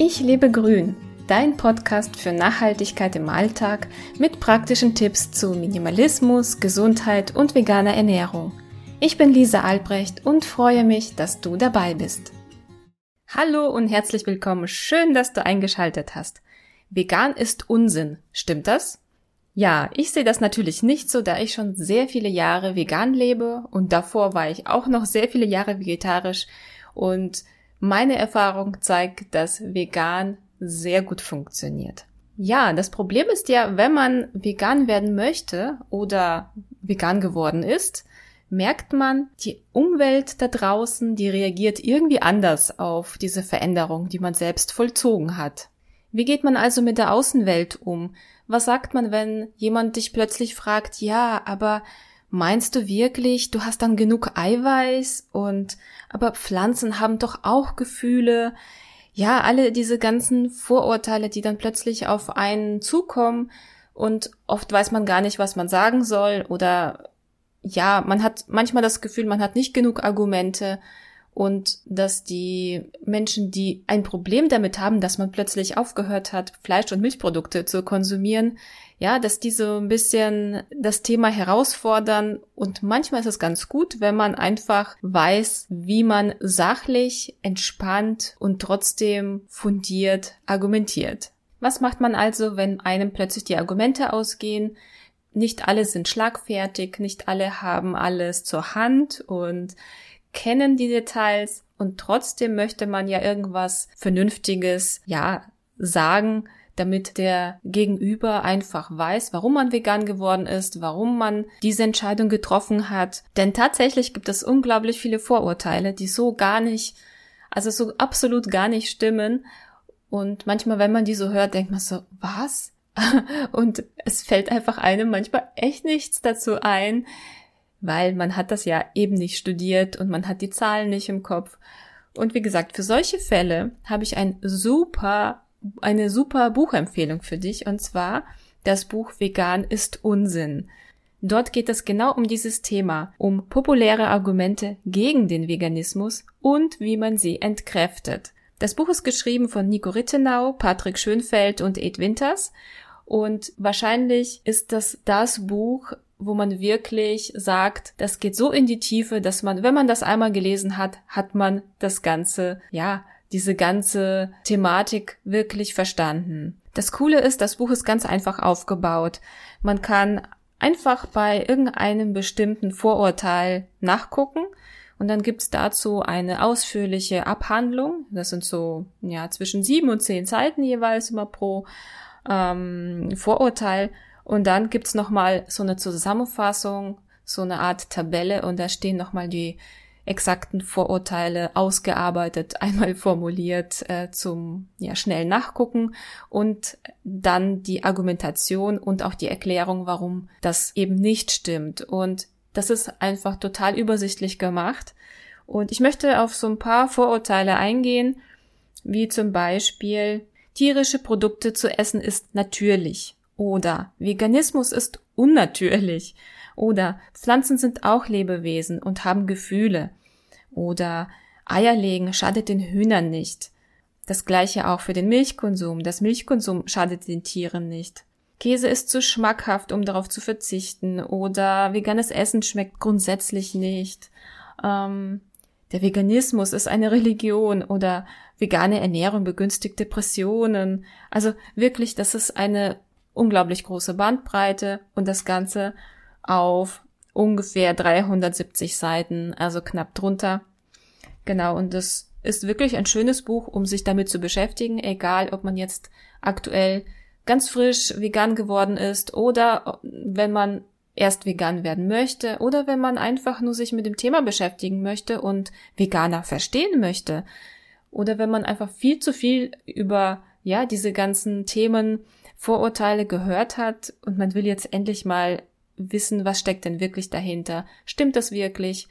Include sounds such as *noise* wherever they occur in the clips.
Ich lebe grün, dein Podcast für Nachhaltigkeit im Alltag mit praktischen Tipps zu Minimalismus, Gesundheit und veganer Ernährung. Ich bin Lisa Albrecht und freue mich, dass du dabei bist. Hallo und herzlich willkommen. Schön, dass du eingeschaltet hast. Vegan ist Unsinn. Stimmt das? Ja, ich sehe das natürlich nicht so, da ich schon sehr viele Jahre vegan lebe und davor war ich auch noch sehr viele Jahre vegetarisch und meine Erfahrung zeigt, dass vegan sehr gut funktioniert. Ja, das Problem ist ja, wenn man vegan werden möchte oder vegan geworden ist, merkt man, die Umwelt da draußen, die reagiert irgendwie anders auf diese Veränderung, die man selbst vollzogen hat. Wie geht man also mit der Außenwelt um? Was sagt man, wenn jemand dich plötzlich fragt, ja, aber Meinst du wirklich, du hast dann genug Eiweiß und aber Pflanzen haben doch auch Gefühle? Ja, alle diese ganzen Vorurteile, die dann plötzlich auf einen zukommen und oft weiß man gar nicht, was man sagen soll oder ja, man hat manchmal das Gefühl, man hat nicht genug Argumente und dass die Menschen, die ein Problem damit haben, dass man plötzlich aufgehört hat, Fleisch- und Milchprodukte zu konsumieren, ja, dass die so ein bisschen das Thema herausfordern und manchmal ist es ganz gut, wenn man einfach weiß, wie man sachlich, entspannt und trotzdem fundiert argumentiert. Was macht man also, wenn einem plötzlich die Argumente ausgehen? Nicht alle sind schlagfertig, nicht alle haben alles zur Hand und kennen die Details und trotzdem möchte man ja irgendwas Vernünftiges, ja, sagen, damit der Gegenüber einfach weiß, warum man vegan geworden ist, warum man diese Entscheidung getroffen hat. Denn tatsächlich gibt es unglaublich viele Vorurteile, die so gar nicht, also so absolut gar nicht stimmen. Und manchmal, wenn man die so hört, denkt man so, was? *laughs* Und es fällt einfach einem manchmal echt nichts dazu ein, weil man hat das ja eben nicht studiert und man hat die Zahlen nicht im Kopf. Und wie gesagt, für solche Fälle habe ich ein super eine super Buchempfehlung für dich und zwar das Buch Vegan ist Unsinn. Dort geht es genau um dieses Thema, um populäre Argumente gegen den Veganismus und wie man sie entkräftet. Das Buch ist geschrieben von Nico Rittenau, Patrick Schönfeld und Ed Winters und wahrscheinlich ist das das Buch, wo man wirklich sagt, das geht so in die Tiefe, dass man, wenn man das einmal gelesen hat, hat man das Ganze, ja, diese ganze Thematik wirklich verstanden. Das Coole ist, das Buch ist ganz einfach aufgebaut. Man kann einfach bei irgendeinem bestimmten Vorurteil nachgucken und dann gibt's dazu eine ausführliche Abhandlung. Das sind so ja zwischen sieben und zehn Seiten jeweils immer pro ähm, Vorurteil. Und dann gibt's noch mal so eine Zusammenfassung, so eine Art Tabelle und da stehen noch mal die exakten Vorurteile ausgearbeitet, *laughs* einmal formuliert äh, zum ja, schnell nachgucken und dann die Argumentation und auch die Erklärung, warum das eben nicht stimmt. Und das ist einfach total übersichtlich gemacht. Und ich möchte auf so ein paar Vorurteile eingehen, wie zum Beispiel tierische Produkte zu essen ist natürlich oder Veganismus ist unnatürlich oder Pflanzen sind auch Lebewesen und haben Gefühle. Oder Eierlegen schadet den Hühnern nicht. Das gleiche auch für den Milchkonsum. Das Milchkonsum schadet den Tieren nicht. Käse ist zu schmackhaft, um darauf zu verzichten. Oder veganes Essen schmeckt grundsätzlich nicht. Ähm, der Veganismus ist eine Religion oder vegane Ernährung begünstigt Depressionen. Also wirklich, das ist eine unglaublich große Bandbreite und das Ganze auf ungefähr 370 Seiten, also knapp drunter. Genau, und das ist wirklich ein schönes Buch, um sich damit zu beschäftigen, egal ob man jetzt aktuell ganz frisch vegan geworden ist oder wenn man erst vegan werden möchte oder wenn man einfach nur sich mit dem Thema beschäftigen möchte und Veganer verstehen möchte oder wenn man einfach viel zu viel über ja diese ganzen Themen Vorurteile gehört hat und man will jetzt endlich mal wissen, was steckt denn wirklich dahinter. Stimmt das wirklich?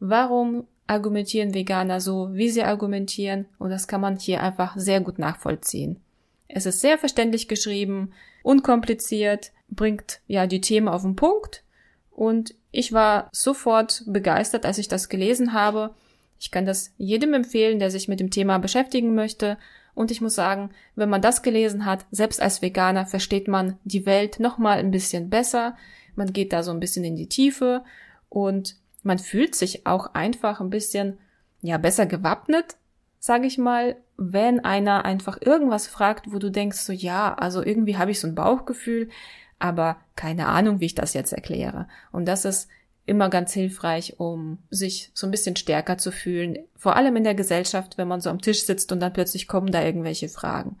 Warum argumentieren Veganer so, wie sie argumentieren? Und das kann man hier einfach sehr gut nachvollziehen. Es ist sehr verständlich geschrieben, unkompliziert, bringt ja die Themen auf den Punkt. Und ich war sofort begeistert, als ich das gelesen habe. Ich kann das jedem empfehlen, der sich mit dem Thema beschäftigen möchte Und ich muss sagen, wenn man das gelesen hat, selbst als Veganer versteht man die Welt nochmal ein bisschen besser. Man geht da so ein bisschen in die Tiefe und man fühlt sich auch einfach ein bisschen, ja, besser gewappnet, sage ich mal, wenn einer einfach irgendwas fragt, wo du denkst, so ja, also irgendwie habe ich so ein Bauchgefühl, aber keine Ahnung, wie ich das jetzt erkläre. Und das ist immer ganz hilfreich, um sich so ein bisschen stärker zu fühlen, vor allem in der Gesellschaft, wenn man so am Tisch sitzt und dann plötzlich kommen da irgendwelche Fragen.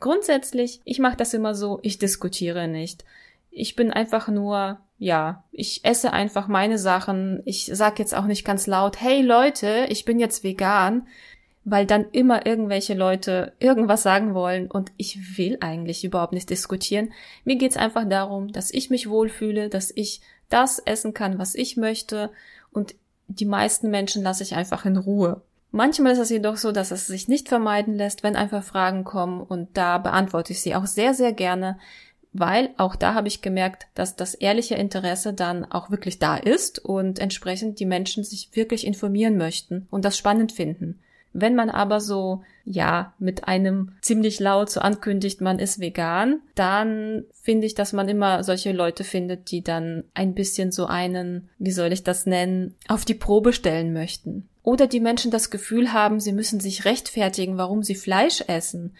Grundsätzlich, ich mache das immer so, ich diskutiere nicht. Ich bin einfach nur, ja, ich esse einfach meine Sachen. Ich sag jetzt auch nicht ganz laut, hey Leute, ich bin jetzt vegan, weil dann immer irgendwelche Leute irgendwas sagen wollen und ich will eigentlich überhaupt nicht diskutieren. Mir geht's einfach darum, dass ich mich wohlfühle, dass ich das essen kann, was ich möchte und die meisten Menschen lasse ich einfach in Ruhe. Manchmal ist es jedoch so, dass es sich nicht vermeiden lässt, wenn einfach Fragen kommen und da beantworte ich sie auch sehr, sehr gerne, weil auch da habe ich gemerkt, dass das ehrliche Interesse dann auch wirklich da ist und entsprechend die Menschen sich wirklich informieren möchten und das spannend finden. Wenn man aber so, ja, mit einem ziemlich laut so ankündigt, man ist vegan, dann finde ich, dass man immer solche Leute findet, die dann ein bisschen so einen, wie soll ich das nennen, auf die Probe stellen möchten. Oder die Menschen das Gefühl haben, sie müssen sich rechtfertigen, warum sie Fleisch essen.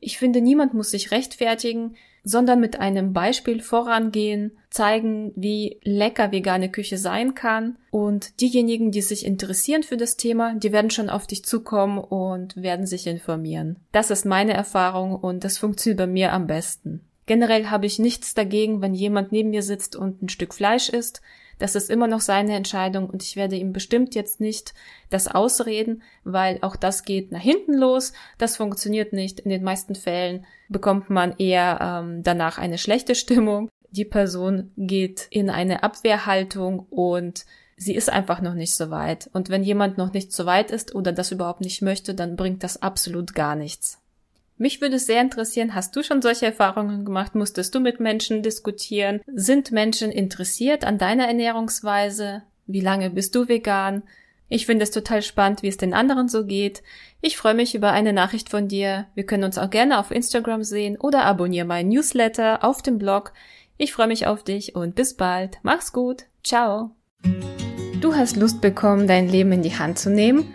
Ich finde, niemand muss sich rechtfertigen, sondern mit einem Beispiel vorangehen, zeigen, wie lecker vegane Küche sein kann. Und diejenigen, die sich interessieren für das Thema, die werden schon auf dich zukommen und werden sich informieren. Das ist meine Erfahrung und das funktioniert bei mir am besten. Generell habe ich nichts dagegen, wenn jemand neben mir sitzt und ein Stück Fleisch isst. Das ist immer noch seine Entscheidung und ich werde ihm bestimmt jetzt nicht das ausreden, weil auch das geht nach hinten los. Das funktioniert nicht. In den meisten Fällen bekommt man eher ähm, danach eine schlechte Stimmung. Die Person geht in eine Abwehrhaltung und sie ist einfach noch nicht so weit. Und wenn jemand noch nicht so weit ist oder das überhaupt nicht möchte, dann bringt das absolut gar nichts. Mich würde sehr interessieren, hast du schon solche Erfahrungen gemacht? Musstest du mit Menschen diskutieren? Sind Menschen interessiert an deiner Ernährungsweise? Wie lange bist du vegan? Ich finde es total spannend, wie es den anderen so geht. Ich freue mich über eine Nachricht von dir. Wir können uns auch gerne auf Instagram sehen oder abonniere meinen Newsletter auf dem Blog. Ich freue mich auf dich und bis bald. Mach's gut. Ciao. Du hast Lust bekommen, dein Leben in die Hand zu nehmen?